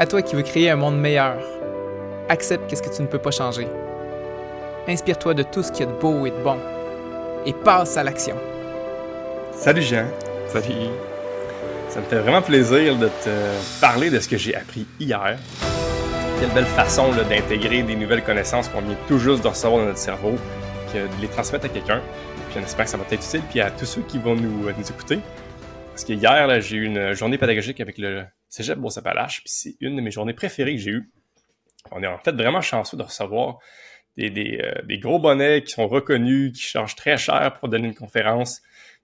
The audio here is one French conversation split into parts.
À toi qui veux créer un monde meilleur, accepte qu'est-ce que tu ne peux pas changer. Inspire-toi de tout ce qu'il y a de beau et de bon et passe à l'action. Salut Jean. Salut. Ça me fait vraiment plaisir de te parler de ce que j'ai appris hier. Quelle belle façon d'intégrer des nouvelles connaissances qu'on vient tout juste de recevoir dans notre cerveau, puis de les transmettre à quelqu'un. Puis on espère que ça va être utile, puis à tous ceux qui vont nous, nous écouter. Parce que hier, j'ai eu une journée pédagogique avec le Cégep Beauce-Appalaches, puis c'est une de mes journées préférées que j'ai eues. On est en fait vraiment chanceux de recevoir euh, des, gros bonnets qui sont reconnus, qui chargent très cher pour donner une conférence,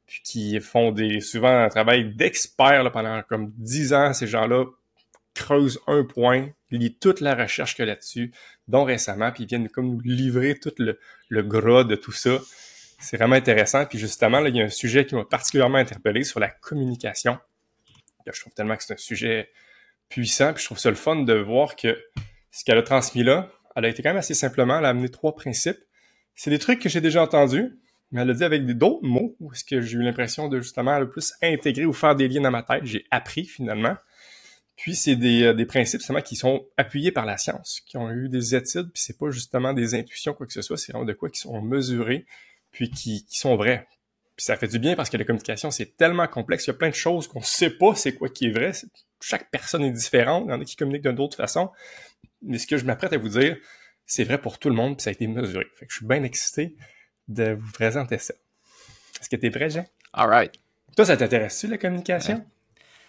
puis qui font des souvent un travail d'expert pendant comme dix ans. Ces gens-là creusent un point, lient toute la recherche qu'il y a là-dessus, dont récemment, puis ils viennent comme nous livrer tout le, le gras de tout ça. C'est vraiment intéressant. Puis justement, là, il y a un sujet qui m'a particulièrement interpellé sur la communication. Je trouve tellement que c'est un sujet puissant, puis je trouve ça le fun de voir que ce qu'elle a transmis là, elle a été quand même assez simplement, elle a amené trois principes. C'est des trucs que j'ai déjà entendus, mais elle a dit avec d'autres mots, où est-ce que j'ai eu l'impression de justement le plus intégrer ou faire des liens dans ma tête. J'ai appris finalement. Puis c'est des, euh, des principes justement qui sont appuyés par la science, qui ont eu des études, puis c'est pas justement des intuitions quoi que ce soit, c'est vraiment de quoi qui sont mesurés, puis qui sont vrais. Puis ça fait du bien parce que la communication, c'est tellement complexe, il y a plein de choses qu'on sait pas c'est quoi qui est vrai. Chaque personne est différente, il y en a qui communiquent d'une autre façon. Mais ce que je m'apprête à vous dire, c'est vrai pour tout le monde, puis ça a été mesuré. Fait que je suis bien excité de vous présenter ça. Est-ce que tu es prêt, Jean? All right. Toi, ça t'intéresse-tu, la communication?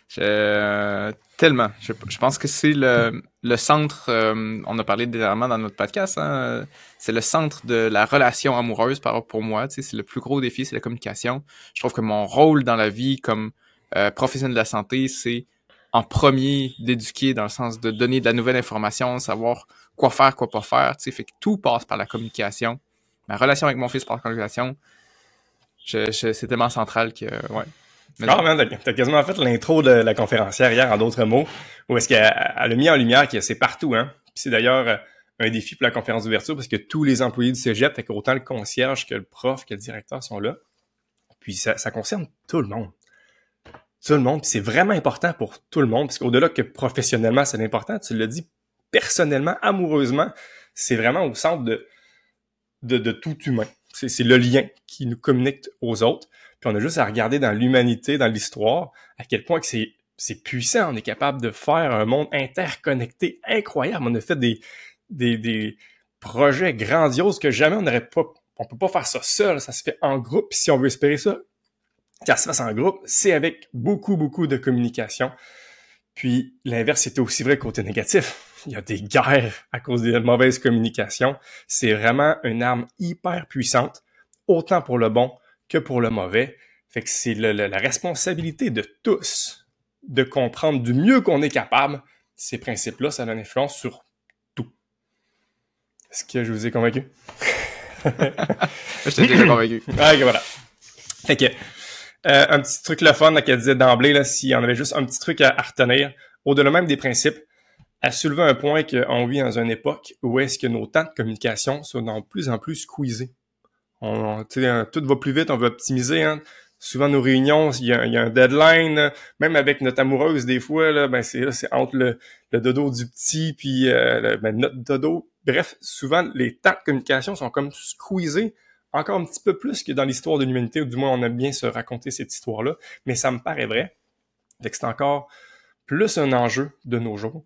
Je... Tellement. Je, pense que c'est le, le, centre, euh, on a parlé dernièrement dans notre podcast, hein, c'est le centre de la relation amoureuse par, pour moi. C'est le plus gros défi, c'est la communication. Je trouve que mon rôle dans la vie comme euh, professionnel de la santé, c'est en premier d'éduquer dans le sens de donner de la nouvelle information, savoir quoi faire, quoi pas faire. Fait que tout passe par la communication. Ma relation avec mon fils par la communication, je, je, c'est tellement central que, ouais. Ah, man, t'as quasiment fait l'intro de la conférencière hier, en d'autres mots, où est-ce qu'elle a mis en lumière que c'est partout, hein. C'est d'ailleurs euh, un défi pour la conférence d'ouverture parce que tous les employés du cégep, fait autant le concierge que le prof que le directeur sont là. Puis ça, ça concerne tout le monde. Tout le monde. Puis c'est vraiment important pour tout le monde, parce qu'au-delà que professionnellement c'est important, tu le dis personnellement, amoureusement, c'est vraiment au centre de, de, de tout humain. C'est le lien qui nous communique aux autres. Puis on a juste à regarder dans l'humanité, dans l'histoire, à quel point que c'est c'est puissant. On est capable de faire un monde interconnecté incroyable. On a fait des, des, des projets grandioses que jamais on n'aurait pas. On peut pas faire ça seul. Ça se fait en groupe. Si on veut espérer ça, ça se fasse en groupe, c'est avec beaucoup, beaucoup de communication. Puis l'inverse était aussi vrai côté négatif. Il y a des guerres à cause de mauvaise communication. C'est vraiment une arme hyper puissante, autant pour le bon que pour le mauvais. Fait que c'est la responsabilité de tous de comprendre du mieux qu'on est capable ces principes-là. Ça a une influence sur tout. Est-ce que je vous ai convaincu? je t'ai déjà convaincu. Ah, ok, voilà. Fait que, euh, un petit truc le fun qu'elle disait d'emblée, s'il y en avait juste un petit truc à, retenir, au-delà même des principes, à soulever un point qu'on vit dans une époque où est-ce que nos temps de communication sont de plus en plus squeezés. On, tout va plus vite, on veut optimiser. Hein. Souvent, nos réunions, il y, a, un deadline. Même avec notre amoureuse, des fois, là, ben c'est, c'est entre le, dodo du petit puis euh, ben, notre dodo. Bref, souvent, les temps de communication sont comme squeezés encore un petit peu plus que dans l'histoire de l'humanité, ou du moins on a bien se raconter cette histoire-là, mais ça me paraît vrai. Fait que c'est encore plus un enjeu de nos jours.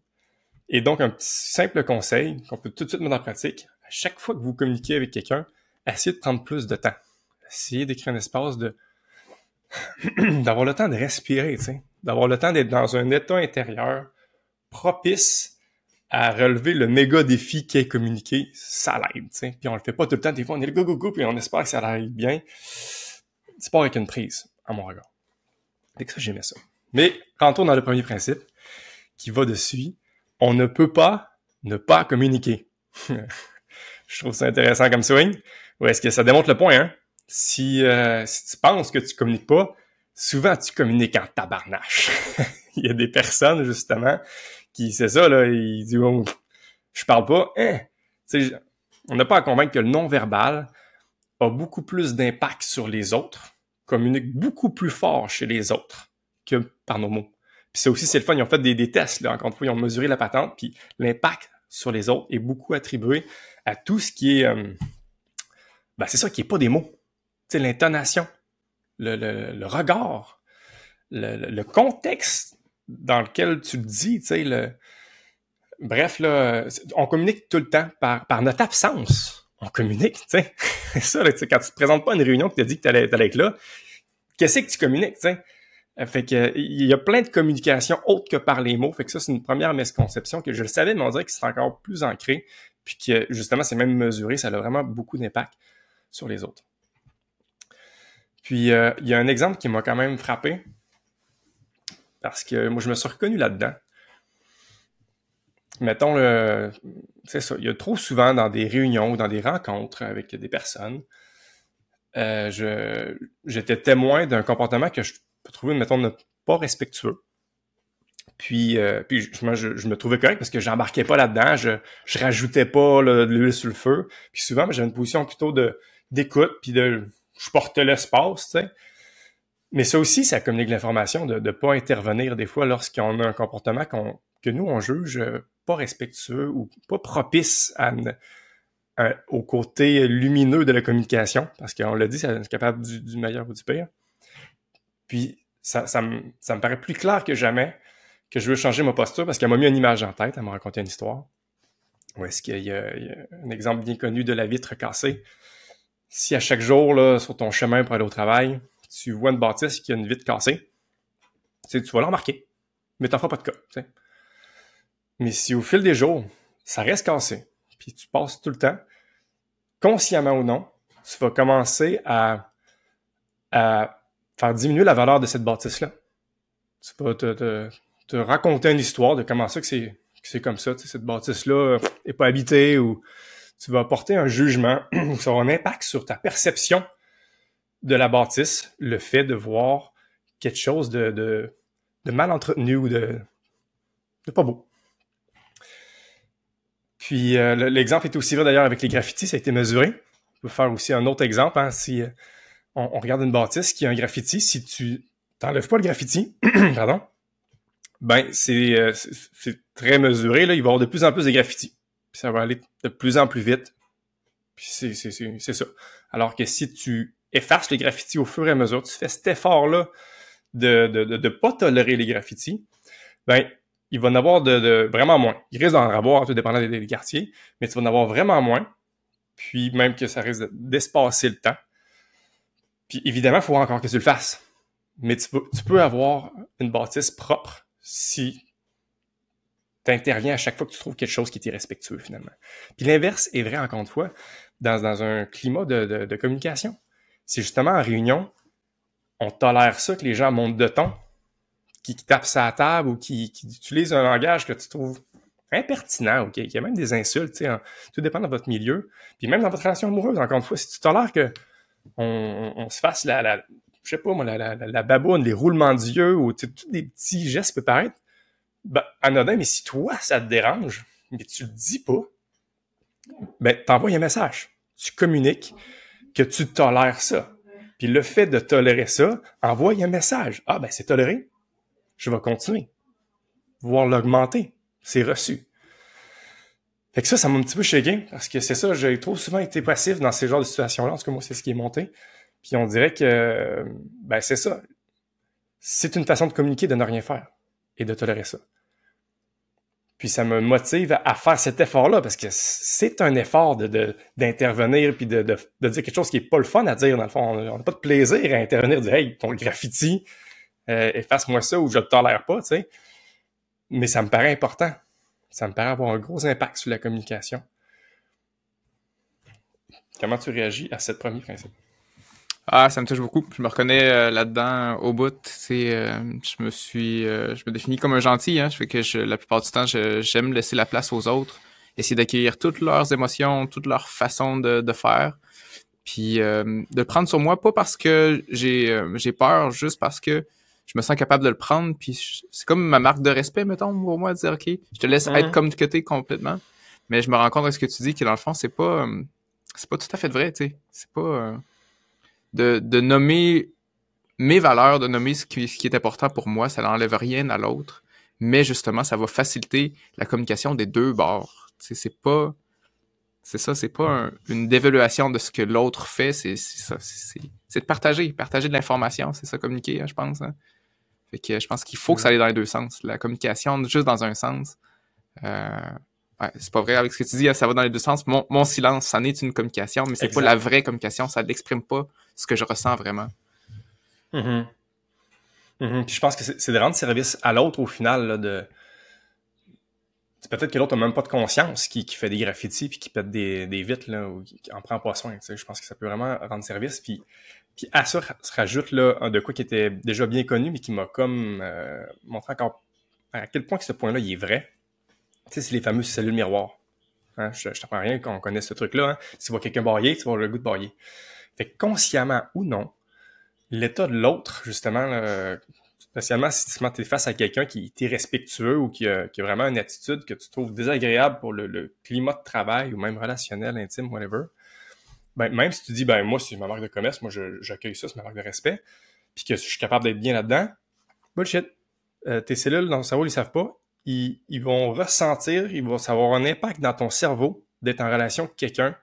Et donc, un petit simple conseil qu'on peut tout de suite mettre en pratique, à chaque fois que vous communiquez avec quelqu'un, essayez de prendre plus de temps. Essayez d'écrire un espace de d'avoir le temps de respirer, d'avoir le temps d'être dans un état intérieur propice à relever le méga défi qui est communiqué, ça l'aide. Puis on le fait pas tout le temps, des fois on est le go go go puis on espère que ça aille bien. C'est pas avec une prise, à mon regard. Dès que ça, j'aimais ça. Mais rentrons dans le premier principe qui va dessus. On ne peut pas ne pas communiquer. Je trouve ça intéressant comme swing. Ou est-ce que ça démontre le point, hein? Si, euh, si tu penses que tu communiques pas, souvent tu communiques en tabarnache. Il y a des personnes, justement, qui, c'est ça, là, ils disent, oh, je parle pas, hein? on n'a pas à convaincre que le non-verbal a beaucoup plus d'impact sur les autres, communique beaucoup plus fort chez les autres que par nos mots. Puis ça aussi, c'est le fun. Ils ont fait des, des tests, là, encore une fois, ils ont mesuré la patente, puis l'impact sur les autres est beaucoup attribué à tout ce qui est... Euh, ben, c'est ça, qui est pas des mots. Sais, l'intonation, le, le, regard, le, contexte dans lequel tu le dis, le... Bref, là, on communique tout le temps par, par notre absence. On communique, tu sais. c'est ça, quand tu te présentes pas à une réunion que tu as dit que tu allais, allais être là, qu'est-ce que tu communiques, tu sais? Euh, fait que il y a plein de communications autres que par les mots. Fait que ça, c'est une première misconception que je le savais, mais on dirait que c'est encore plus ancré. Puis que justement, c'est même mesuré, ça a vraiment beaucoup d'impact sur les autres. Puis euh, il y a un exemple qui m'a quand même frappé. Parce que moi, je me suis reconnu là-dedans. Mettons. C'est ça. Il y a trop souvent dans des réunions ou dans des rencontres avec des personnes, euh, je, j'étais témoin d'un comportement que je peux trouver, mettons, pas respectueux. Puis, euh, puis je, je, me trouvais correct parce que j'embarquais pas là-dedans, je, je rajoutais pas de l'huile sur le feu. Puis souvent, j'avais une position plutôt de d'écoute, puis de je portais l'espace, tu sais. Mais ça aussi, ça communique l'information de ne pas intervenir des fois lorsqu'on a un comportement qu'on que nous, on juge pas respectueux ou pas propice à, au côté lumineux de la communication, parce qu'on l'a dit, c'est capable du, du meilleur ou du pire. Puis ça, ça, me, ça me paraît plus clair que jamais que je veux changer ma posture parce qu'elle m'a mis une image en tête, elle m'a raconté une histoire. Où est-ce qu'il y, a un exemple bien connu de la vitre cassée? Si à chaque jour, là, sur ton chemin pour aller au travail, tu vois une bâtisse qui a une vitre cassée, tu, vas la remarquer, mais t'en feras pas de cas. Mais si au fil des jours, ça reste cassé, puis tu passes tout le temps, consciemment ou non, tu vas commencer à, faire diminuer la valeur de cette bâtisse-là. Tu vas te, raconter une histoire de comment ça que c'est c'est comme ça, cette bâtisse-là est pas habitée ou tu vas apporter un jugement ou ça aura un impact sur ta perception de la bâtisse, le fait de voir quelque chose de, de, mal entretenu ou de, de pas beau. Puis euh, l'exemple est aussi vrai d'ailleurs avec les graffitis, ça a été mesuré. On peut faire aussi un autre exemple. Hein, si euh, on, regarde une bâtisse qui a un graffiti, si tu t'enlèves pas le graffiti, pardon, ben euh, c'est très mesuré, là, il va y avoir de plus en plus de graffitis. Ça va aller de plus en plus vite. Puis c'est ça. Alors que si tu effaces les graffitis au fur et à mesure, tu fais cet effort-là de ne de, de, pas tolérer les graffitis, ben il va en avoir de, vraiment moins. Il risque d'en avoir, tout dépendant des, des, quartiers, mais tu vas en avoir vraiment moins. Puis même que ça risque d'espacer le temps. Puis évidemment, il faut encore que tu le fasses. Mais tu peux, tu peux avoir une bâtisse propre si tu interviens à chaque fois que tu trouves quelque chose qui est irrespectueux, finalement. Puis l'inverse est vrai, encore une fois, dans, un climat de, communication. C'est justement en réunion, on tolère ça que les gens montent de ton, qui, qui tapent sa table ou qui, qui utilisent un langage que tu trouves impertinent, ok, qui a même des insultes, tout dépend de votre milieu. Puis même dans votre relation amoureuse, encore une fois, si tu tolères que on, se fasse la je sais pas moi, la, la, la baboune, les roulements d'yeux ou tous des petits gestes peut paraître ben, anodin, mais si toi, ça te dérange, mais tu le dis pas, ben, t'envoies un message. Tu communiques que tu tolères ça. Puis le fait de tolérer ça, envoie un message. Ah, ben, c'est toléré. Je vais continuer. Voir l'augmenter. C'est reçu. Fait que ça, ça m'a un petit peu shaké, parce que c'est ça, j'ai trop souvent été passif dans ces genres de situations-là. En tout cas, moi, c'est ce qui est monté. Puis on dirait que, ben, c'est ça. C'est une façon de communiquer, de ne rien faire et de tolérer ça. Puis ça me motive à faire cet effort-là, parce que c'est un effort de, d'intervenir puis de, de, dire quelque chose qui est pas le fun à dire, dans le fond. On n'a pas de plaisir à intervenir, dire, hey, ton graffiti, euh, efface-moi ça ou je te tolère pas, tu sais. Mais ça me paraît important ça me paraît avoir un gros impact sur la communication. Comment tu réagis à cette première principe? Ah, ça me touche beaucoup. Je me reconnais euh, là-dedans au bout. C'est, euh, je me suis, euh, je me définis comme un gentil. Hein. Je fais que je, la plupart du temps, j'aime laisser la place aux autres, essayer d'accueillir toutes leurs émotions, toutes leurs façons de, de faire, puis de prendre sur moi, pas parce que j'ai, j'ai peur, juste parce que je me sens capable de le prendre, puis c'est comme ma marque de respect, mettons, pour moi, de dire, OK, je te laisse être comme côté complètement. Mais je me rends compte de ce que tu dis, que dans le fond, c'est pas, c'est pas tout à fait vrai, tu sais. C'est pas, de, de nommer mes valeurs, de nommer ce qui, ce qui est important pour moi, ça n'enlève rien à l'autre, mais justement, ça va faciliter la communication des deux bords. C'est pas c'est ça, c'est pas une dévaluation de ce que l'autre fait, c'est ça, c'est de partager, partager de l'information, c'est ça communiquer, hein, je pense. Hein. Fait que je pense qu'il faut que ça aille dans les deux sens. La communication juste dans un sens, euh, ouais, c'est pas vrai avec ce que tu dis, hein, ça va dans les deux sens. Mon, mon silence, ça n'est une communication, mais c'est pas la vraie communication, ça n'exprime pas ce que je ressens vraiment. Mm-hmm. Mm-hmm. Puis je pense que c'est de rendre service à l'autre au final là, de peut-être que l'autre n'a même pas de conscience qui, qui fait des graffitis puis qui pète des, des vitres là, ou qui, en prend pas soin. Je pense que ça peut vraiment rendre service. Puis, puis à ça se rajoute là, un de quoi qui était déjà bien connu, mais qui m'a comme euh, montré encore à quel point que ce point-là il est vrai. Sais, c'est les fameuses cellules miroirs. Hein? Je, je t'apprends rien quand on connaît ce truc-là. Hein? Si tu vois quelqu'un bailler, tu avoir le goût de bailler. Fait que consciemment ou non, l'état de l'autre, justement, spécialement si tu es face à quelqu'un qui est respectueux ou qui a, vraiment une attitude que tu trouves désagréable pour le, climat de travail ou même relationnel, intime, whatever, ben, même si tu dis, ben moi, c'est ma marque de commerce, moi, j'accueille ça, c'est ma marque de respect, puis que je suis capable d'être bien là-dedans, bullshit. Euh, tes cellules dans ton cerveau, ils savent pas. Ils, vont ressentir, ils vont savoir un impact dans ton cerveau d'être en relation avec quelqu'un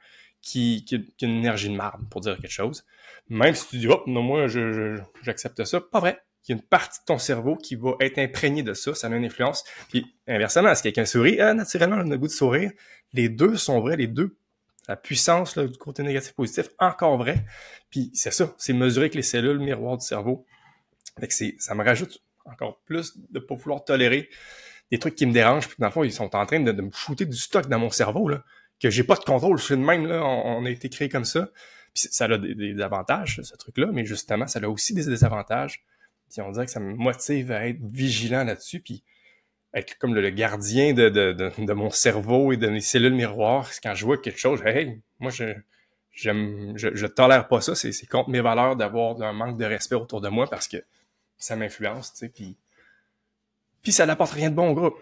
qui, qui, a une énergie de marde, pour dire quelque chose. Même si tu dis, oh, non, moi, j'accepte ça, pas vrai il y a une partie de ton cerveau qui va être imprégnée de ça, ça a une influence. Puis inversement, si quelqu'un sourit, ah, naturellement, on a le goût de sourire. Les deux sont vrais, les deux. La puissance là, du côté négatif positif, encore vrai. Puis c'est ça, c'est mesurer avec les cellules miroirs du cerveau. Fait que ça me rajoute encore plus de pas vouloir tolérer des trucs qui me dérangent. Puis dans le fond, ils sont en train de, me shooter du stock dans mon cerveau, là, que j'ai pas de contrôle. Je suis même, là, on, a été créé comme ça. Puis ça a des, avantages, ce truc-là, mais justement, ça a aussi des désavantages. Puis on dirait que ça me motive à être vigilant là-dessus, puis être comme le, gardien de, de, mon cerveau et de mes cellules miroirs. Quand je vois quelque chose, hey, moi je j'aime je, tolère pas ça, c'est, c'est contre mes valeurs d'avoir un manque de respect autour de moi parce que ça m'influence, tu sais, puis ça n'apporte rien de bon au groupe.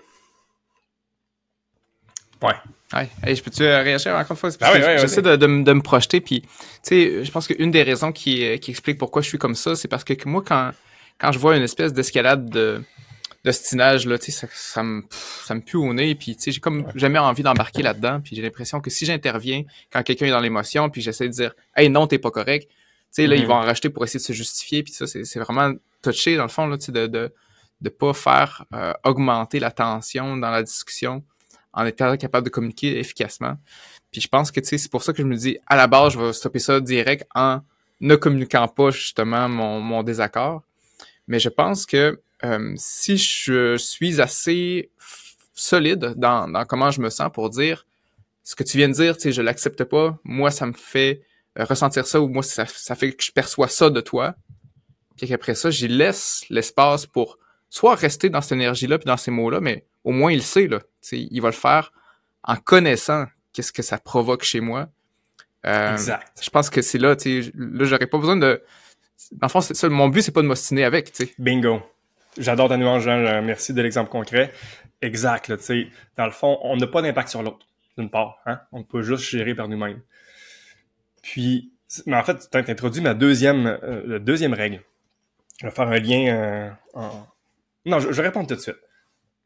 Ouais. Ouais. je peux-tu euh, réagir encore une fois? Ah oui, J'essaie de, de, de, me projeter, puis, tu sais, je pense qu'une des raisons qui, euh, qui explique pourquoi je suis comme ça, c'est parce que moi, quand, quand je vois une espèce d'escalade de d'ostinage là, tu sais, ça, ça, me ça me pue au nez, puis tu sais, j'ai comme jamais envie d'embarquer là-dedans, puis j'ai l'impression que si j'interviens quand quelqu'un est dans l'émotion, puis j'essaie de dire, hey non, t'es pas correct, tu sais, là, ils mm-hmm. vont en racheter pour essayer de se justifier, puis ça, c'est vraiment touché dans le fond là, tu sais, de, de de pas faire euh, augmenter la tension dans la discussion en étant capable de communiquer efficacement. Puis je pense que c'est pour ça que je me dis, à la base, je vais stopper ça direct en ne communiquant pas justement mon, mon désaccord mais je pense que euh, si je suis assez solide dans, dans, comment je me sens pour dire ce que tu viens de dire, tu sais, je l'accepte pas, moi ça me fait euh, ressentir ça ou moi ça, ça fait que je perçois ça de toi. Puis qu'après ça, j'y laisse l'espace pour soit rester dans cette énergie-là puis dans ces mots-là, mais au moins il sait là, il va le faire en connaissant qu'est-ce que ça provoque chez moi. Euh, exact. Je pense que c'est là, tu sais, là j'aurais pas besoin de dans le fond, ça, mon but, c'est pas de m'ostiner avec, tu sais. Bingo. J'adore ta nuance, Jean. Merci de l'exemple concret. Exact, tu sais. Dans le fond, on n'a pas d'impact sur l'autre, d'une part. Hein? On peut juste gérer par nous-mêmes. Puis, mais en fait, tu as introduit ma deuxième, euh, deuxième règle. Je vais faire un lien euh, en... Non, je, je réponds tout de suite.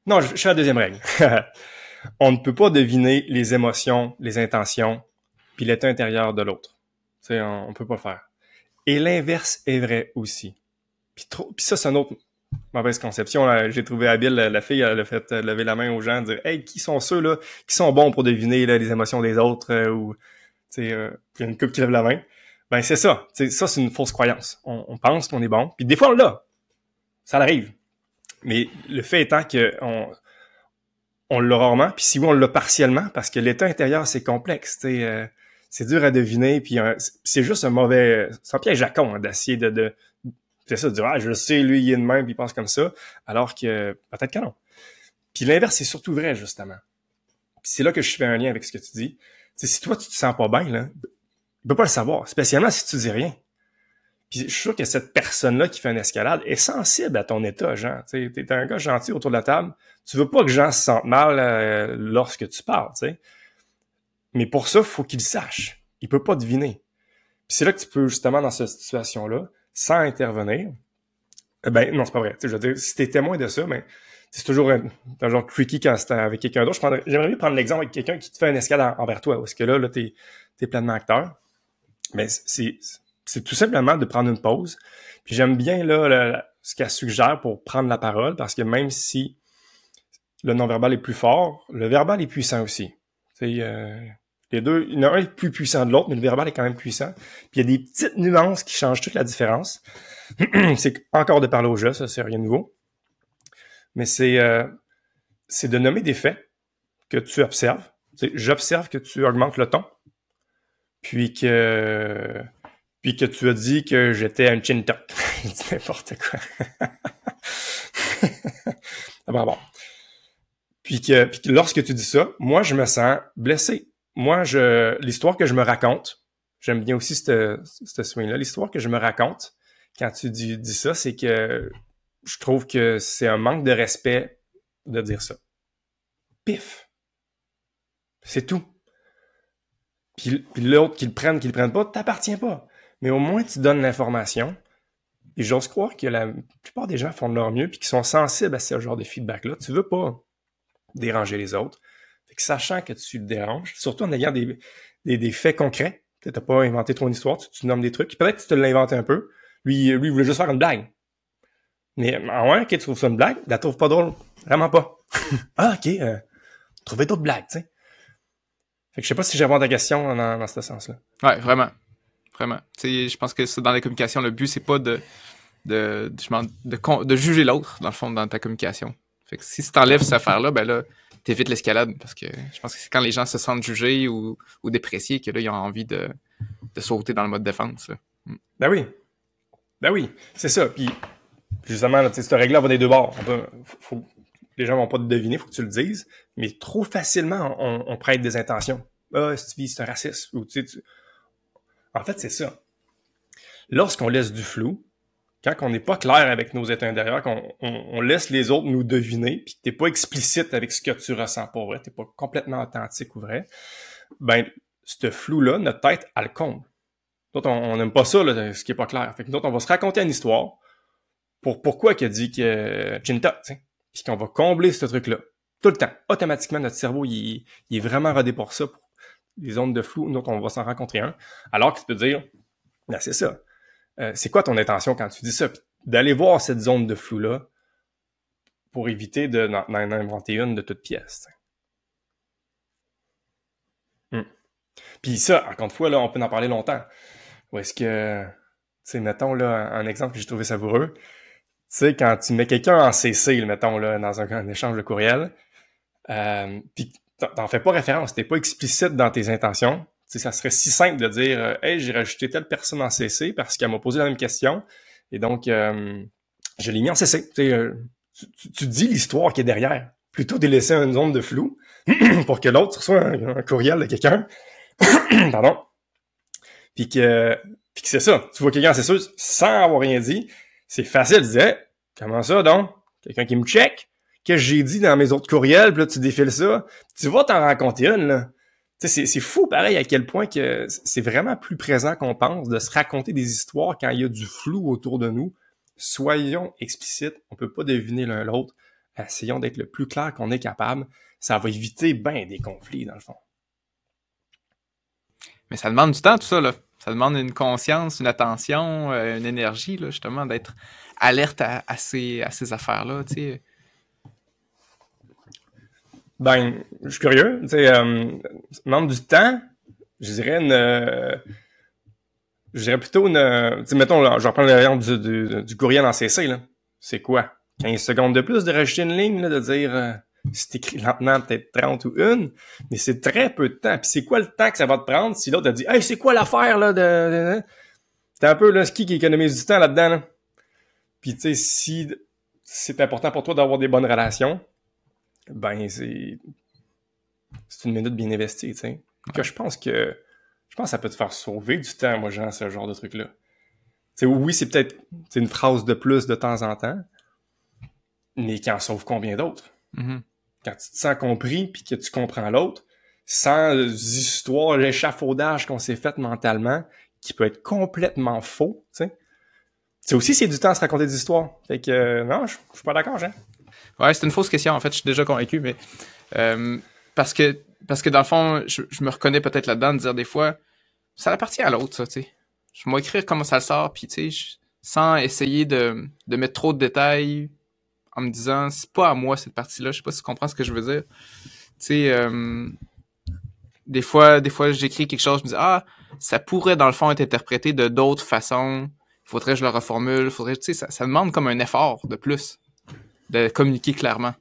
Non, je, je fais la deuxième règle. on ne peut pas deviner les émotions, les intentions, puis l'état intérieur de l'autre. Tu sais, on, on peut pas le faire. Et l'inverse est vrai aussi. Puis, trop, ça, c'est une autre mauvaise conception. J'ai trouvé habile, la fille, elle a fait lever la main aux gens, dire Hey, qui sont ceux-là qui sont bons pour deviner là, les émotions des autres euh, ou tu sais, euh, il y a une couple qui lève la main. Ben c'est ça. T'sais, ça, c'est une fausse croyance. On, pense qu'on est bon. Puis des fois, on l'a. Ça arrive. Mais le fait étant que on, on l'a rarement, puis si oui, on l'a partiellement, parce que l'état intérieur, c'est complexe. Euh, c'est dur à deviner, puis c'est juste un mauvais... C'est un piège à con hein, d'essayer de... de c'est ça, de dire « Ah, je sais, lui, il est de même, puis il pense comme ça », alors que peut-être que non. Puis l'inverse, c'est surtout vrai, justement. C'est là que je fais un lien avec ce que tu dis. c'est si toi, tu te sens pas bien, là, tu peux pas le savoir, spécialement si tu dis rien. Puis je suis sûr que cette personne-là qui fait une escalade est sensible à ton état, Jean. Tu es un gars gentil autour de la table. Tu veux pas que Jean se sente mal euh, lorsque tu parles, tu sais. Mais pour ça, faut qu'il sache. Il peut pas deviner. Puis c'est là que tu peux, justement, dans cette situation-là, sans intervenir, eh ben non, c'est pas vrai. je si t'es témoin de ça, ben, c'est toujours un, genre tricky quand c'est avec quelqu'un d'autre. J'aimerais bien prendre l'exemple avec quelqu'un qui te fait un escalade envers toi, parce que là, là, t'es es pleinement acteur. Mais c'est c'est tout simplement de prendre une pause. Puis j'aime bien là ce qu'elle suggère pour prendre la parole, parce que même si le non-verbal est plus fort, le verbal est puissant aussi. Euh, les deux, il y en a un est plus puissant de l'autre, mais le verbal est quand même puissant. Puis il y a des petites nuances qui changent toute la différence. c'est encore de parler au jeu, ça, c'est rien de nouveau. Mais c'est euh, c'est de nommer des faits que tu observes. J'observe que tu augmentes le ton, puis que puis que tu as dit que j'étais un chin top. Je n'importe quoi. ah bon, bon. Puis que, puis que lorsque tu dis ça, moi, je me sens blessé. Moi, je l'histoire que je me raconte, j'aime bien aussi ce swing-là, l'histoire que je me raconte quand tu dis, dis ça, c'est que je trouve que c'est un manque de respect de dire ça. Pif. C'est tout. Puis, puis l'autre, qu'il le prenne, qu'il le prenne pas, t'appartient pas. Mais au moins, tu donnes l'information. Et j'ose croire que la plupart des gens font de leur mieux puis qui sont sensibles à ce genre de feedback-là. Tu veux pas déranger les autres. Fait que sachant que tu le déranges, surtout en ayant des, des, faits concrets, tu n'as pas inventé ton histoire, tu, tu nommes des trucs, peut-être que tu te l'inventes un peu. Lui, lui, il voulait juste faire une blague. Mais en ouais, ok, tu trouves ça une blague, la trouves pas drôle. Vraiment pas. ah, ok, euh, trouver d'autres blagues, tu sais. Fait que je sais pas si j'ai répondu à ta question dans, dans ce sens-là. Ouais, vraiment. Vraiment. Je pense que dans la communication, le but, c'est pas de, de, de, de, juger l'autre, dans le fond, dans ta communication. Fait que si tu t'enlèves cette affaire-là, ben là, t'évites l'escalade parce que je pense que c'est quand les gens se sentent jugés ou, ou dépréciés que là, ils ont envie de, de sauter dans le mode défense. Mm. Ben oui. Ben oui, c'est ça. Puis justement, cette règle-là va des deux bords. les gens vont pas te deviner, faut que tu le dises. Mais trop facilement, on, prête des intentions. Ah, Stevie, c'est un raciste. En fait, c'est ça. Lorsqu'on laisse du flou, quand on n'est pas clair avec nos états intérieurs, qu'on on, laisse les autres nous deviner, puis que t'es pas explicite avec ce que tu ressens pour vrai, t'es pas complètement authentique ou vrai, ben, ce flou-là, notre tête, elle le comble. D'autres, on n'aime pas ça, là, ce qui est pas clair. Fait que on va se raconter une histoire pour pourquoi qu'il a dit que Chinta, puis qu'on va combler ce truc-là. Tout le temps. Automatiquement, notre cerveau, il, est vraiment rodé pour ça, les zones de flou, nous, on va s'en rencontrer un. Alors que tu peux dire, ben, c'est ça. Euh, c'est quoi ton intention quand tu dis ça? D'aller voir cette zone de flou-là pour éviter d'en inventer une de toute pièce. Hmm. Puis ça, encore une fois, là, on peut en parler longtemps. Ou est-ce que, tu sais, mettons là, un exemple que j'ai trouvé savoureux. Tu sais, quand tu mets quelqu'un en CC, mettons, là, dans un, échange de courriel, euh, puis t'en fais pas référence, t'es pas explicite dans tes intentions, ça serait si simple de dire euh, Hey, j'ai rajouté telle personne en CC parce qu'elle m'a posé la même question. Et donc, euh, je l'ai mis en CC. Euh, tu, tu, dis l'histoire qui est derrière, plutôt de laisser une zone de flou pour que l'autre reçoive un, courriel de quelqu'un. Pardon. Puis que, puis que c'est ça. Tu vois quelqu'un en CC sans avoir rien dit. C'est facile de dire Comment ça donc? Quelqu'un qui me check? Que j'ai dit dans mes autres courriels? Puis là, tu défiles ça. Tu vas t'en raconter une, là c'est fou pareil à quel point que c'est vraiment plus présent qu'on pense de se raconter des histoires quand il y a du flou autour de nous. Soyons explicites, on peut pas deviner l'un l'autre. Essayons d'être le plus clair qu'on est capable. Ça va éviter bien des conflits dans le fond. Mais ça demande du temps tout ça là. Ça demande une conscience, une attention, euh, une énergie là justement d'être alerte à, ces, à ces affaires-là. Tu sais ben, je suis curieux. Tu sais, euh, membre du temps, je dirais une. Euh, je dirais plutôt une. Tu sais, mettons, je reprends la variante du, du, du, courriel en CC, là. C'est quoi? 15 secondes de plus de rajouter une ligne, là, de dire. Euh, c'est écrit lentement, peut-être 30 ou une, mais c'est très peu de temps. Puis c'est quoi le temps que ça va te prendre si l'autre a dit Hey, c'est quoi l'affaire là de. T'es un peu là, ski qui économise du temps là-dedans. Là? Puis tu sais, si c'est important pour toi d'avoir des bonnes relations, ben c'est c'est une minute bien investie, tu sais. Que je pense que je pense que ça peut te faire sauver du temps, moi, genre, ce genre de truc-là. Oui, c'est peut-être une phrase de plus de temps en temps, mais qui en sauve combien d'autres? Mm-hmm. Quand tu te sens compris puis que tu comprends l'autre, sans histoires, l'échafaudage qu'on s'est fait mentalement, qui peut être complètement faux, tu sais. sais aussi, c'est du temps à se raconter des histoires. Fait que, euh, non, je suis pas d'accord, Jean. Ouais, c'est une fausse question, en fait, je suis déjà convaincu, mais euh, parce que parce que dans le fond, je, me reconnais peut-être là-dedans de dire des fois, ça appartient à l'autre, ça, tu sais. Je vais écrire comment ça sort, puis tu sais, sans essayer de, de mettre trop de détails, en me disant, c'est pas à moi cette partie-là, je sais pas si tu comprends ce que je veux dire. Tu sais, euh, des fois, des fois, j'écris quelque chose, je me dis, ah, ça pourrait dans le fond être interprété de d'autres façons, faudrait que je le reformule, faudrait, tu sais, ça demande comme un effort de plus de communiquer clairement.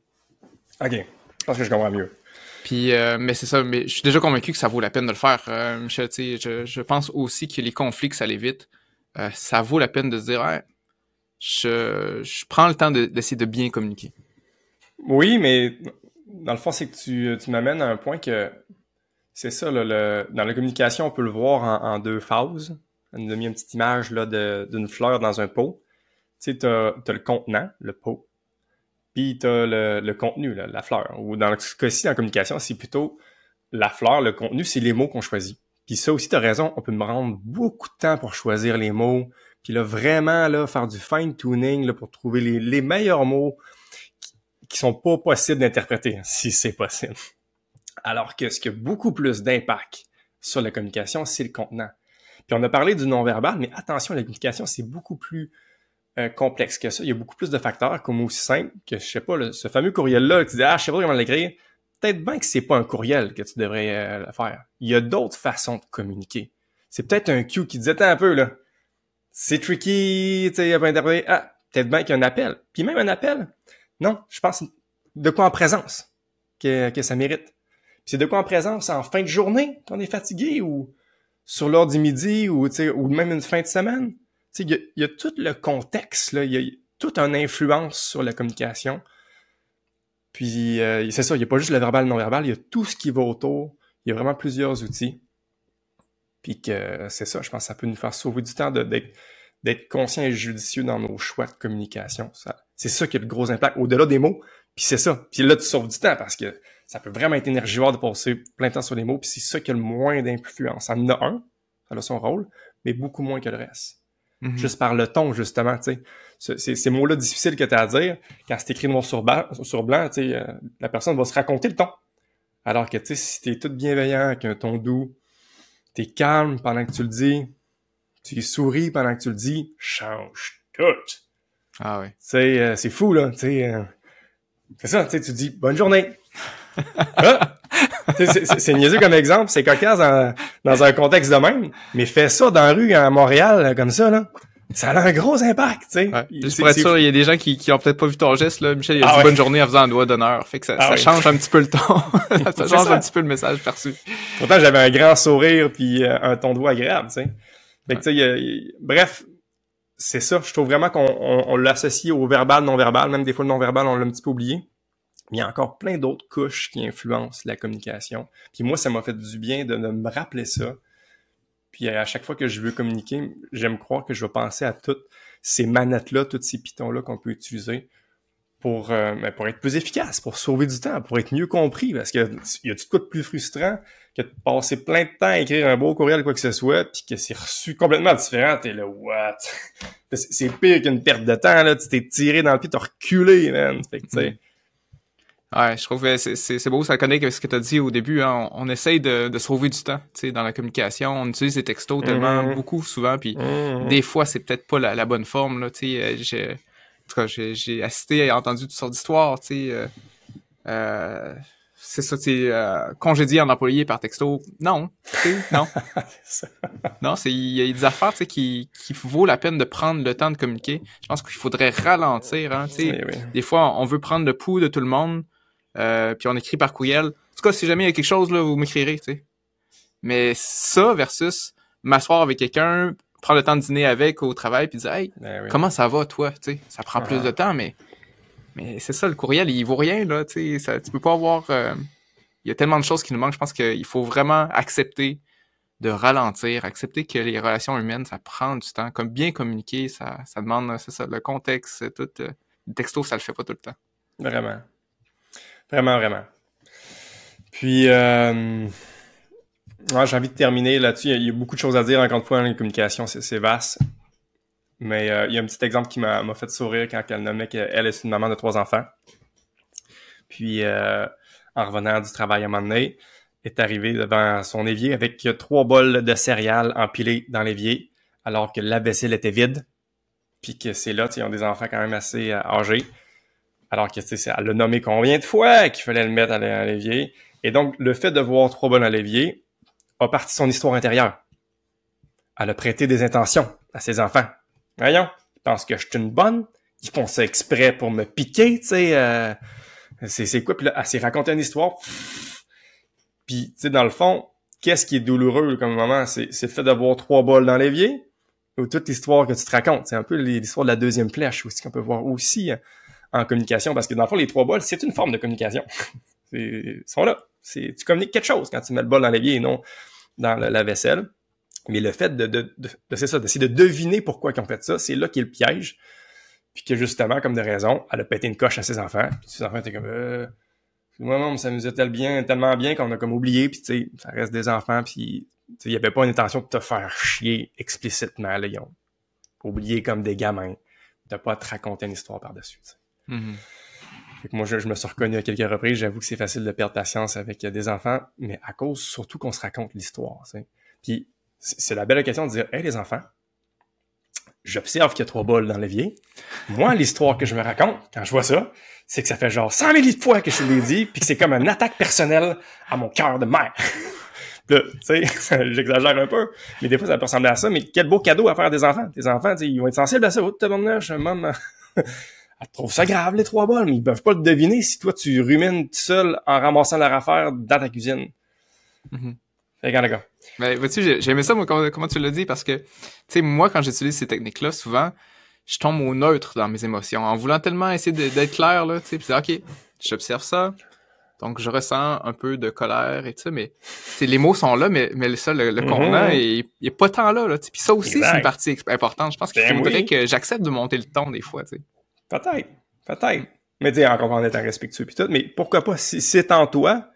OK. Je pense que je comprends mieux. Puis, euh, mais c'est ça, mais je suis déjà convaincu que ça vaut la peine de le faire, euh, Michel. Je, je pense aussi que les conflits, que ça l'évite. Euh, ça vaut la peine de se dire, ouais, je, je prends le temps d'essayer de, bien communiquer. Oui, mais dans le fond, c'est que tu, tu m'amènes à un point que c'est ça, là, le, dans la communication, on peut le voir en, en deux phases. On a mis une petite image d'une fleur dans un pot. Tu sais, tu as, le contenant, le pot, tu as le, contenu, la fleur. Ou dans ce cas-ci, en communication, c'est plutôt la fleur, le contenu, c'est les mots qu'on choisit. Puis ça aussi, tu as raison, on peut me rendre beaucoup de temps pour choisir les mots, puis là, vraiment, là, faire du fine-tuning pour trouver les, meilleurs mots qui, qui sont pas possibles d'interpréter, si c'est possible. Alors que ce qui a beaucoup plus d'impact sur la communication, c'est le contenant. Puis on a parlé du non-verbal, mais attention, la communication, c'est beaucoup plus euh, complexe que ça. Il y a beaucoup plus de facteurs, comme aussi simple que, je sais pas, ce fameux courriel-là, que tu dis, ah, je sais pas comment l'écrire. Peut-être bien que c'est pas un courriel que tu devrais euh, faire. Il y a d'autres façons de communiquer. C'est peut-être un cue qui disait, un peu, là. C'est tricky, tu sais, il pas. Ah, peut-être bien qu'il y a un appel. Puis même un appel. Non, je pense de quoi en présence que, que ça mérite. C'est de quoi en présence en fin de journée, quand on est fatigué, ou sur l'heure du midi, ou, ou même une fin de semaine il y, a tout le contexte, il y a toute une influence sur la communication. Puis euh, c'est ça, il n'y a pas juste le verbal, le non-verbal, il y a tout ce qui va autour. Il y a vraiment plusieurs outils. Puis que c'est ça, je pense que ça peut nous faire sauver du temps d'être conscient et judicieux dans nos choix de communication. C'est ça qui a le gros impact, au-delà des mots. Puis c'est ça. Puis là, tu sauves du temps parce que ça peut vraiment être énergivore de passer plein de temps sur les mots. Puis c'est ça qui a le moins d'influence. Ça en a un, ça a son rôle, mais beaucoup moins que le reste. Mhm. juste par le ton, justement, tu sais. Ces mots-là difficiles que tu as à dire, quand c'est écrit noir sur, blanc, sur blanc tu sais, euh, la personne va se raconter le ton. Alors que, tu sais, si t'es tout bienveillant, avec un ton doux, t'es calme pendant que tu le dis, tu souris pendant que tu le dis, change tout. Ah oui. Euh, c'est fou, là, tu sais. Euh, c'est ça, tu sais, tu dis « bonne journée ah! C'est niaiseux comme exemple, c'est cocasse dans, un contexte de même, mais fais ça dans la rue à Montréal, comme ça, là. Ça a un gros impact, tu sais. Juste pour être sûr, il y a des gens qui, qui ont peut-être pas vu ton geste, là. Michel, il a ah dit bonne journée en faisant un doigt d'honneur. Fait que ça, ah change un petit peu le ton. ça change un petit peu le message perçu. Pourtant, j'avais un grand sourire puis euh, un ton de voix agréable, tu sais. Fait que, tu sais, bref, c'est ça. Je trouve vraiment qu'on on, l'associe au verbal, non-verbal. Même des fois, le non-verbal, on l'a un petit peu oublié il y a encore plein d'autres couches qui influencent la communication. Puis moi, ça m'a fait du bien de, me rappeler ça. Puis à chaque fois que je veux communiquer, j'aime croire que je vais penser à toutes ces manettes-là, tous ces pitons-là qu'on peut utiliser pour, euh, ben, pour être plus efficace, pour sauver du temps, pour être mieux compris. Parce que y a tout de plus frustrant que de passer plein de temps à écrire un beau courriel, quoi que ce soit, puis que c'est reçu complètement différent. T'es là, what? c'est pire qu'une perte de temps, là. Tu t'es tiré dans le pied, t'as reculé, man. Fait que, Ouais, je trouve que c'est beau, ça connaît avec ce que tu as dit au début. Hein. On, essaye de, de sauver du temps dans la communication. On utilise les textos tellement mm-hmm. beaucoup souvent, puis mm-hmm. des fois, c'est peut-être pas la, bonne forme. Là, euh, j'ai, en tout cas, j'ai assisté et entendu toutes sortes d'histoires. Euh, euh, c'est ça, tu euh, congédier un employé par texto. Non, non. non, c'est il y a des affaires qui, qui vaut la peine de prendre le temps de communiquer. Je pense qu'il faudrait ralentir. Hein, Des fois, on veut prendre le pouls de tout le monde. Euh, puis on écrit par courriel. En tout cas, si jamais il y a quelque chose, là, vous m'écrirez, tu sais. Mais ça versus m'asseoir avec quelqu'un, prendre le temps de dîner avec au travail, puis dire Hey, ben comment ça va, toi? Tu sais, ça prend plus ah. de temps, mais, mais c'est ça, le courriel, il vaut rien, là. Tu sais, tu peux pas avoir. Euh, il y a tellement de choses qui nous manquent. Je pense qu'il faut vraiment accepter de ralentir, accepter que les relations humaines, ça prend du temps. Comme bien communiquer, ça, ça demande, c'est ça, le contexte, tout. Euh, le texto, ça le fait pas tout le temps. Vraiment. Vraiment, vraiment. Puis, euh, j'ai envie de terminer là-dessus. Il y a beaucoup de choses à dire, encore une fois, dans les communications, c'est vaste. Mais euh, il y a un petit exemple qui m'a fait sourire quand elle nommait qu'elle est une maman de trois enfants. Puis, euh, en revenant du travail à un moment donné, est arrivée devant son évier avec trois bols de céréales empilés dans l'évier, alors que la était vide. Puis que c'est là, ils ont des enfants quand même assez euh, âgés. Alors que, tu sais, elle l'a nommé combien de fois qu'il fallait le mettre à l'évier? Et donc, le fait de voir trois bols à l'évier a parti son histoire intérieure. Elle a prêté des intentions à ses enfants. Voyons, ils pensent que je suis une bonne. Ils font ça exprès pour me piquer, tu sais. Euh, c'est quoi? Puis là, elle s'est raconté une histoire. Puis, tu sais, dans le fond, qu'est-ce qui est douloureux comme moment? C'est le fait d'avoir trois bols dans l'évier ou toute l'histoire que tu te racontes. C'est un peu l'histoire de la deuxième flèche aussi qu'on peut voir aussi hein, en communication. Parce que dans le fond, les trois bols, c'est une forme de communication. ils sont là. Tu communiques quelque chose quand tu mets le bol dans l'évier et non dans la vaisselle. Mais le fait de, de, de, c'est ça, d'essayer de deviner pourquoi ils ont fait ça, c'est là qui est le piège. Puis que justement, comme de raison, elle a pété une coche à ses enfants. Puis ses enfants étaient comme euh, moi non, ça nous tellement bien, tellement bien qu'on a comme oublié, puis tu sais, ça reste des enfants, puis il n'y avait pas une intention de te faire chier explicitement. Là, ils ont oublié comme des gamins de pas te raconter une histoire par-dessus. Mm-hmm. moi, je, me suis reconnu à quelques reprises. J'avoue que c'est facile de perdre patience avec des enfants, mais à cause surtout qu'on se raconte l'histoire. Puis c'est la belle occasion de dire Hey les enfants, j'observe qu'il y a trois bols dans l'évier. Moi, l'histoire que je me raconte, quand je vois ça, c'est que ça fait genre 100 000 fois que je l'ai dit, puis que c'est comme une attaque personnelle à mon cœur de mère. tu sais, j'exagère un peu, mais des fois, ça peut ressembler à ça, mais quel beau cadeau à faire des enfants. Tes enfants, ils vont être sensibles à ça. Oh, ta maman, elle trouve ça grave, les trois bols, mais ils peuvent pas le deviner si toi, tu rumines tout seul en ramassant leur affaire dans ta cuisine. Mm d'accord. Mais vois-tu, j'ai aimé ça, moi, comment, tu l'as dit, parce que, tu sais, moi, quand j'utilise ces techniques-là, souvent, je tombe au neutre dans mes émotions, en voulant tellement essayer d'être clair, là, tu sais, puis ok, j'observe ça, donc je ressens un peu de colère et tout ça, mais les mots sont là, mais, mais ça, le, le contenant, mhm. il, est pas tant là, là Puis ça aussi, c'est une partie importante. Je pense qu'il ben faudrait que j'accepte de monter le ton des fois, tu sais. Peut-être, peut-être. Mais tu sais, encore en étant respectueux puis tout, mais pourquoi pas, si c'est en toi,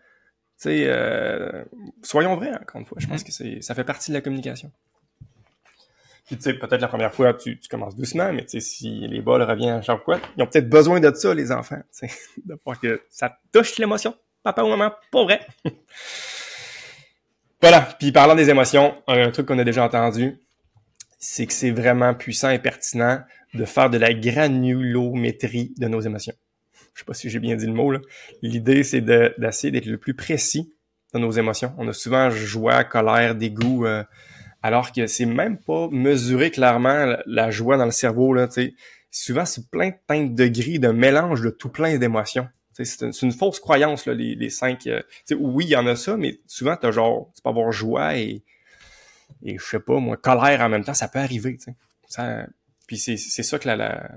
tu sais, euh, soyons vrais, encore une fois. Je pense mm. que c'est, ça fait partie de la communication. Puis, tu sais, peut-être la première fois, tu, tu commences doucement, mais tu sais, si les bols reviennent à chaque fois, ils ont peut-être besoin de ça, les enfants, tu sais, de voir que ça touche l'émotion. Papa ou maman, pas vrai. voilà. Puis, parlant des émotions, un truc qu'on a déjà entendu, c'est que c'est vraiment puissant et pertinent de faire de la granulométrie de nos émotions je sais pas si j'ai bien dit le mot, l'idée c'est d'essayer d'être le plus précis dans nos émotions. On a souvent joie, colère, dégoût, euh, alors que c'est même pas mesuré clairement la, joie dans le cerveau. Là, souvent, c'est plein de teintes de gris, de mélange de tout plein d'émotions. C'est une, fausse croyance, là, les, les cinq. Euh, oui, il y en a ça, mais souvent, tu genre, tu peux avoir joie et, et je sais pas, moi, colère en même temps, ça peut arriver. Ça, puis c'est ça que la,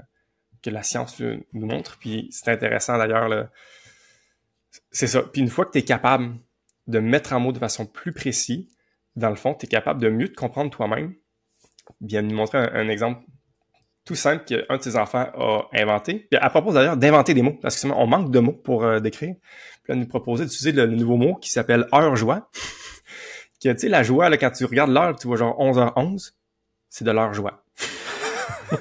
que la science nous montre. Puis c'est intéressant d'ailleurs. C'est ça. Puis une fois que tu es capable de mettre en mots de façon plus précise, dans le fond, tu es capable de mieux te comprendre toi-même. Bien nous montrer un, exemple tout simple qu'un de tes enfants a inventé. Puis à propos d'ailleurs d'inventer des mots, parce que on manque de mots pour euh, décrire. Puis là, nous proposer d'utiliser le, nouveau mot qui s'appelle heure joie. Tu sais, la joie, là, quand tu regardes l'heure, tu vois genre 11h11, c'est de l'heure joie.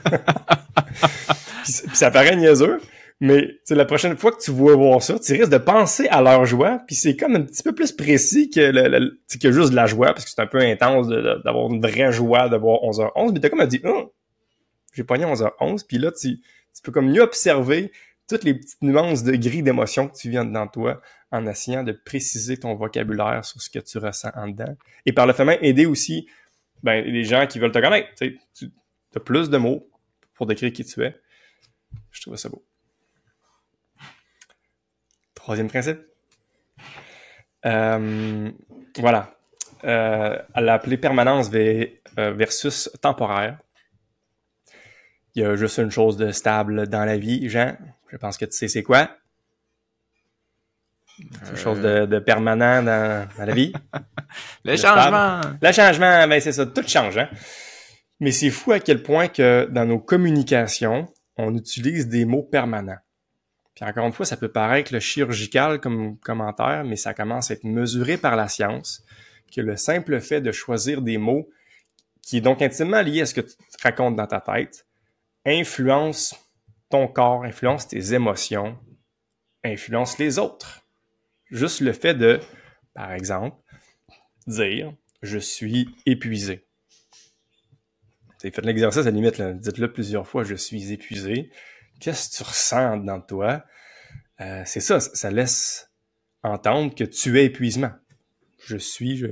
puis, ça paraît niaiseux, mais la prochaine fois que tu vois voir ça, tu risques de penser à leur joie, puis c'est comme un petit peu plus précis que, le, que juste de la joie, parce que c'est un peu intense d'avoir une vraie joie de voir 11h11, mais t'as comme dit, oh, j'ai pogné 11h11, puis là, tu, tu peux comme mieux observer toutes les petites nuances de gris d'émotion que tu viens dans toi en essayant de préciser ton vocabulaire sur ce que tu ressens en dedans. Et par le fait même, aider aussi ben, les gens qui veulent te connaître. Tu as plus de mots pour décrire qui tu es. Je trouve ça beau. Troisième principe. Euh, voilà. Euh, l'a permanence euh, versus temporaire. Il y a juste une chose de stable dans la vie, Jean. Je pense que tu sais c'est quoi. Une chose de, permanent dans, la vie. le, changement. Le changement, ben c'est ça, tout change. Hein? Mais c'est fou à quel point que dans nos communications, on utilise des mots permanents. Puis encore une fois, ça peut paraître le chirurgical comme commentaire, mais ça commence à être mesuré par la science, que le simple fait de choisir des mots qui est donc intimement lié à ce que tu te racontes dans ta tête, influence ton corps, influence tes émotions, influence les autres. Juste le fait de, par exemple, dire je suis épuisé. Faites l'exercice à la limite, dites-le plusieurs fois, je suis épuisé. Qu'est-ce que tu ressens dans toi? Euh, c'est ça, ça laisse entendre que tu es épuisement. Je suis, je,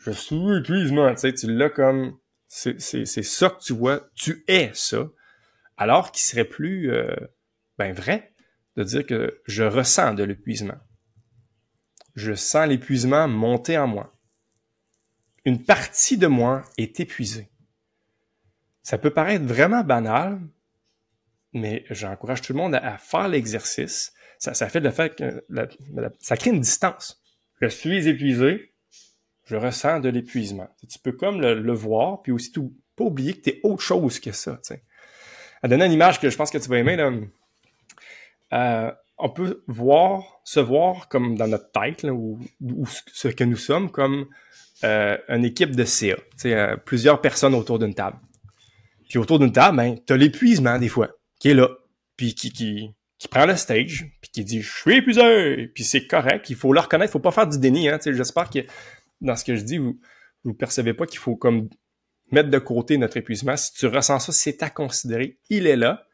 je suis épuisement. Tu sais, tu l'as comme, c'est ça que tu vois, tu es ça. Alors qu'il serait plus, euh, ben vrai, de dire que je ressens de l'épuisement. Je sens l'épuisement monter en moi. Une partie de moi est épuisée. Ça peut paraître vraiment banal, mais j'encourage tout le monde à, faire l'exercice. Ça, fait le fait que ça crée une distance. Je suis épuisé, je ressens de l'épuisement. Tu peux comme le, voir, puis aussi tout, pas oublier que tu es autre chose que ça. sais. À donner une image que je pense que tu vas aimer, là, euh, on peut voir, se voir comme dans notre tête, ou, ce que nous sommes, comme euh, une équipe de CA, euh, plusieurs personnes autour d'une table. Puis autour d'une table, ben, t'as l'épuisement des fois, qui est là, puis qui, qui, qui prend le stage, puis qui dit « je suis épuisé », puis c'est correct, il faut le reconnaître, il faut pas faire du déni. Hein, J'espère que dans ce que je dis, vous ne percevez pas qu'il faut comme mettre de côté notre épuisement. Si tu ressens ça, c'est à considérer, il est là,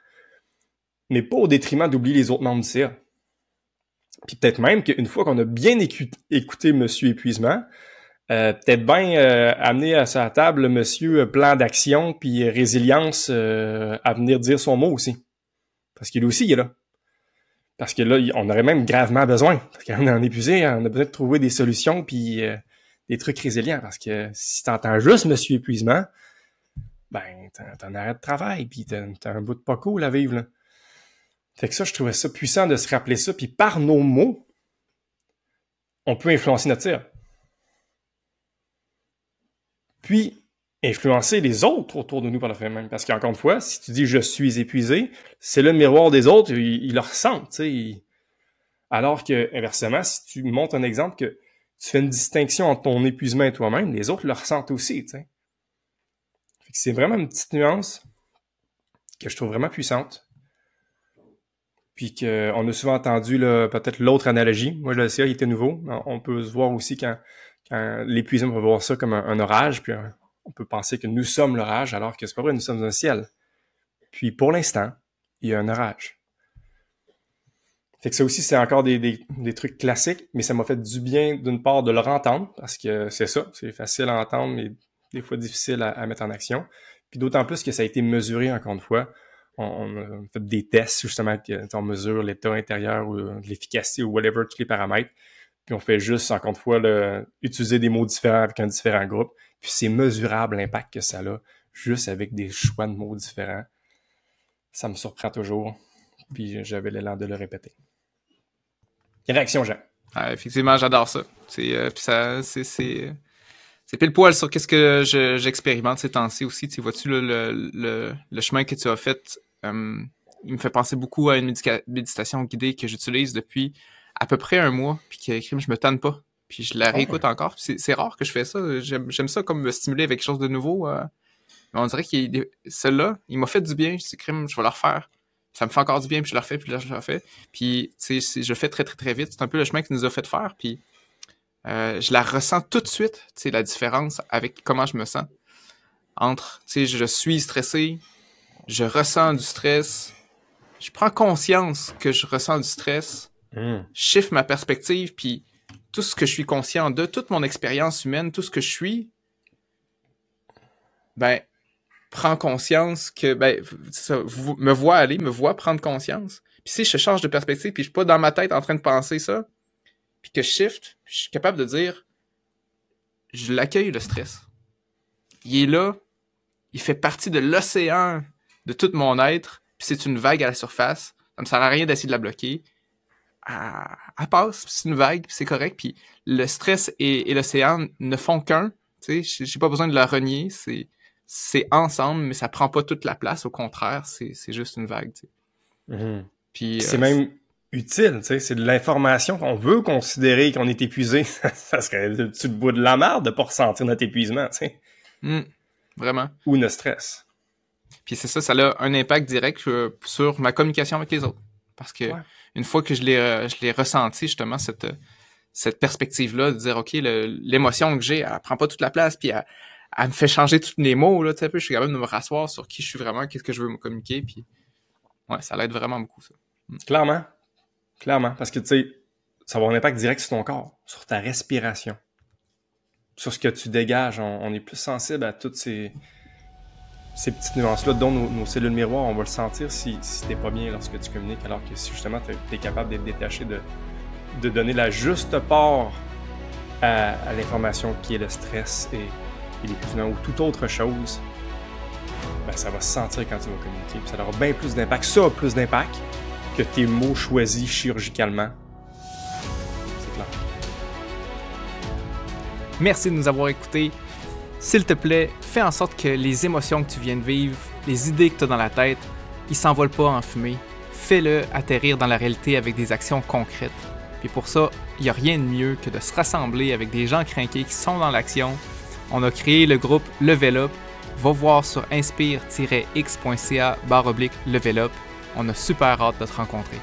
mais pas au détriment d'oublier les autres membres du CA. Puis peut-être même qu'une fois qu'on a bien écouté Monsieur Épuisement, euh, peut-être bien euh, amener à sa table monsieur euh, plan d'action puis résilience à venir dire son mot aussi. Parce qu'il aussi il est là. Parce que là, on aurait même gravement besoin. Parce qu'on est en épuisé, on a de trouver des solutions puis des trucs résilients. Parce que si t'entends juste monsieur épuisement, ben t'en arrêtes de travail puis t'as un bout de pas cool à vivre. Là. Fait que ça, je trouvais ça puissant de se rappeler ça. Puis par nos mots, on peut influencer notre tir puis influencer les autres autour de nous par le fait même. Parce qu'encore une fois, si tu dis je suis épuisé, c'est le miroir des autres, ils, le ressentent. Alors que, inversement, si tu montres un exemple que tu fais une distinction entre ton épuisement et toi-même, les autres le ressentent aussi. C'est vraiment une petite nuance que je trouve vraiment puissante. Puis qu'on a souvent entendu peut-être l'autre analogie. Moi, le sais, il était nouveau. On peut se voir aussi quand quand l'épuisement, peut voir ça comme un, orage, puis on peut penser que nous sommes l'orage, alors que c'est pas vrai, nous sommes un ciel. Puis pour l'instant, il y a un orage. Fait que ça aussi, c'est encore des, des, trucs classiques, mais ça m'a fait du bien d'une part de le entendre, parce que c'est ça, c'est facile à entendre, mais des fois difficile à, mettre en action. Puis d'autant plus que ça a été mesuré, encore une fois. On, fait des tests, justement, on mesure l'état intérieur ou l'efficacité ou whatever, tous les paramètres. Puis on fait juste, encore une fois, utiliser des mots différents avec un différent groupe. Puis c'est mesurable l'impact que ça a, juste avec des choix de mots différents. Ça me surprend toujours. Puis j'avais l'élan de le répéter. Réaction, Jean? Ah, effectivement, j'adore ça. C'est euh, ça, c'est c'est pile poil sur qu'est-ce que j'expérimente ces temps-ci aussi? Tu vois-tu le, le, le, chemin que tu as fait? Euh, il me fait penser beaucoup à une méditation guidée que j'utilise depuis à peu près un mois, puis que je me tanne pas. Puis je la réécoute encore. C'est rare que je fais ça. J'aime ça comme me stimuler avec quelque chose de nouveau. Euh. Mais on dirait que celle-là, il m'a fait du bien. Je crime, je vais la refaire. Ça me fait encore du bien, puis je la refais, puis je la refais. Puis, tu sais, je fais très, très, très vite. C'est un peu le chemin que nous a fait faire. Puis, euh, je la ressens tout de suite, tu sais, la différence avec comment je me sens. Entre, tu sais, je suis stressé, je ressens du stress, je prends conscience que je ressens du stress, Mm. Chiffre ma perspective, puis tout ce que je suis conscient de, toute mon expérience humaine, tout ce que je suis, ben, prends conscience que, ben, ça, me vois aller, me vois prendre conscience. Puis si je change de perspective, puis je suis pas dans ma tête en train de penser ça, puis que je shift, je suis capable de dire, je l'accueille le stress. Il est là, il fait partie de l'océan de tout mon être, puis c'est une vague à la surface. Ça me sert à rien d'essayer de la bloquer elle, passe, c'est une vague, c'est correct. Puis le stress et, l'océan ne font qu'un. Tu sais, j'ai pas besoin de la renier. C'est c'est ensemble, mais ça prend pas toute la place. Au contraire, c'est juste une vague. Tu sais. Mm-hmm. Puis c'est euh, même utile. Tu sais, c'est de l'information qu'on veut considérer qu'on est épuisé. ça serait le dessus de bout de la merde de pas ressentir notre épuisement. Tu sais. Mm. Vraiment. Ou ne stresse. Puis c'est ça, ça a un impact direct euh, sur ma communication avec les autres. Parce que une fois que je l'ai, euh, je l'ai ressenti, justement, cette, cette perspective-là, de dire, OK, l'émotion que j'ai, elle prend pas toute la place, puis elle, me fait changer tous les mots, là, tu sais, je suis capable de me rasseoir sur qui je suis vraiment, qu'est-ce que je veux me communiquer, puis ouais, ça l'aide vraiment beaucoup, ça. Mm. Clairement. Clairement. Parce que, tu sais, ça va avoir un impact direct sur ton corps, sur ta respiration, sur ce que tu dégages. On, est plus sensible à toutes ces, petites nuances-là, dont nos, cellules miroirs, on va le sentir si, si t'es pas bien lorsque tu communiques, alors que si justement tu es, capable d'être détaché de, donner la juste part à, l'information qui est le stress et, et les ou toute autre chose, ben, ça va se sentir quand tu vas communiquer. ça aura bien plus d'impact. Ça a plus d'impact que tes mots choisis chirurgicalement. C'est clair. Merci de nous avoir écoutés. S'il te plaît, fais en sorte que les émotions que tu viens de vivre, les idées que tu as dans la tête, ils s'envolent pas en fumée. Fais-le atterrir dans la réalité avec des actions concrètes. Et pour ça, il n'y a rien de mieux que de se rassembler avec des gens craqués qui sont dans l'action. On a créé le groupe Level Up. Va voir sur inspire-x.ca barre oblique Level Up. On a super hâte de te rencontrer.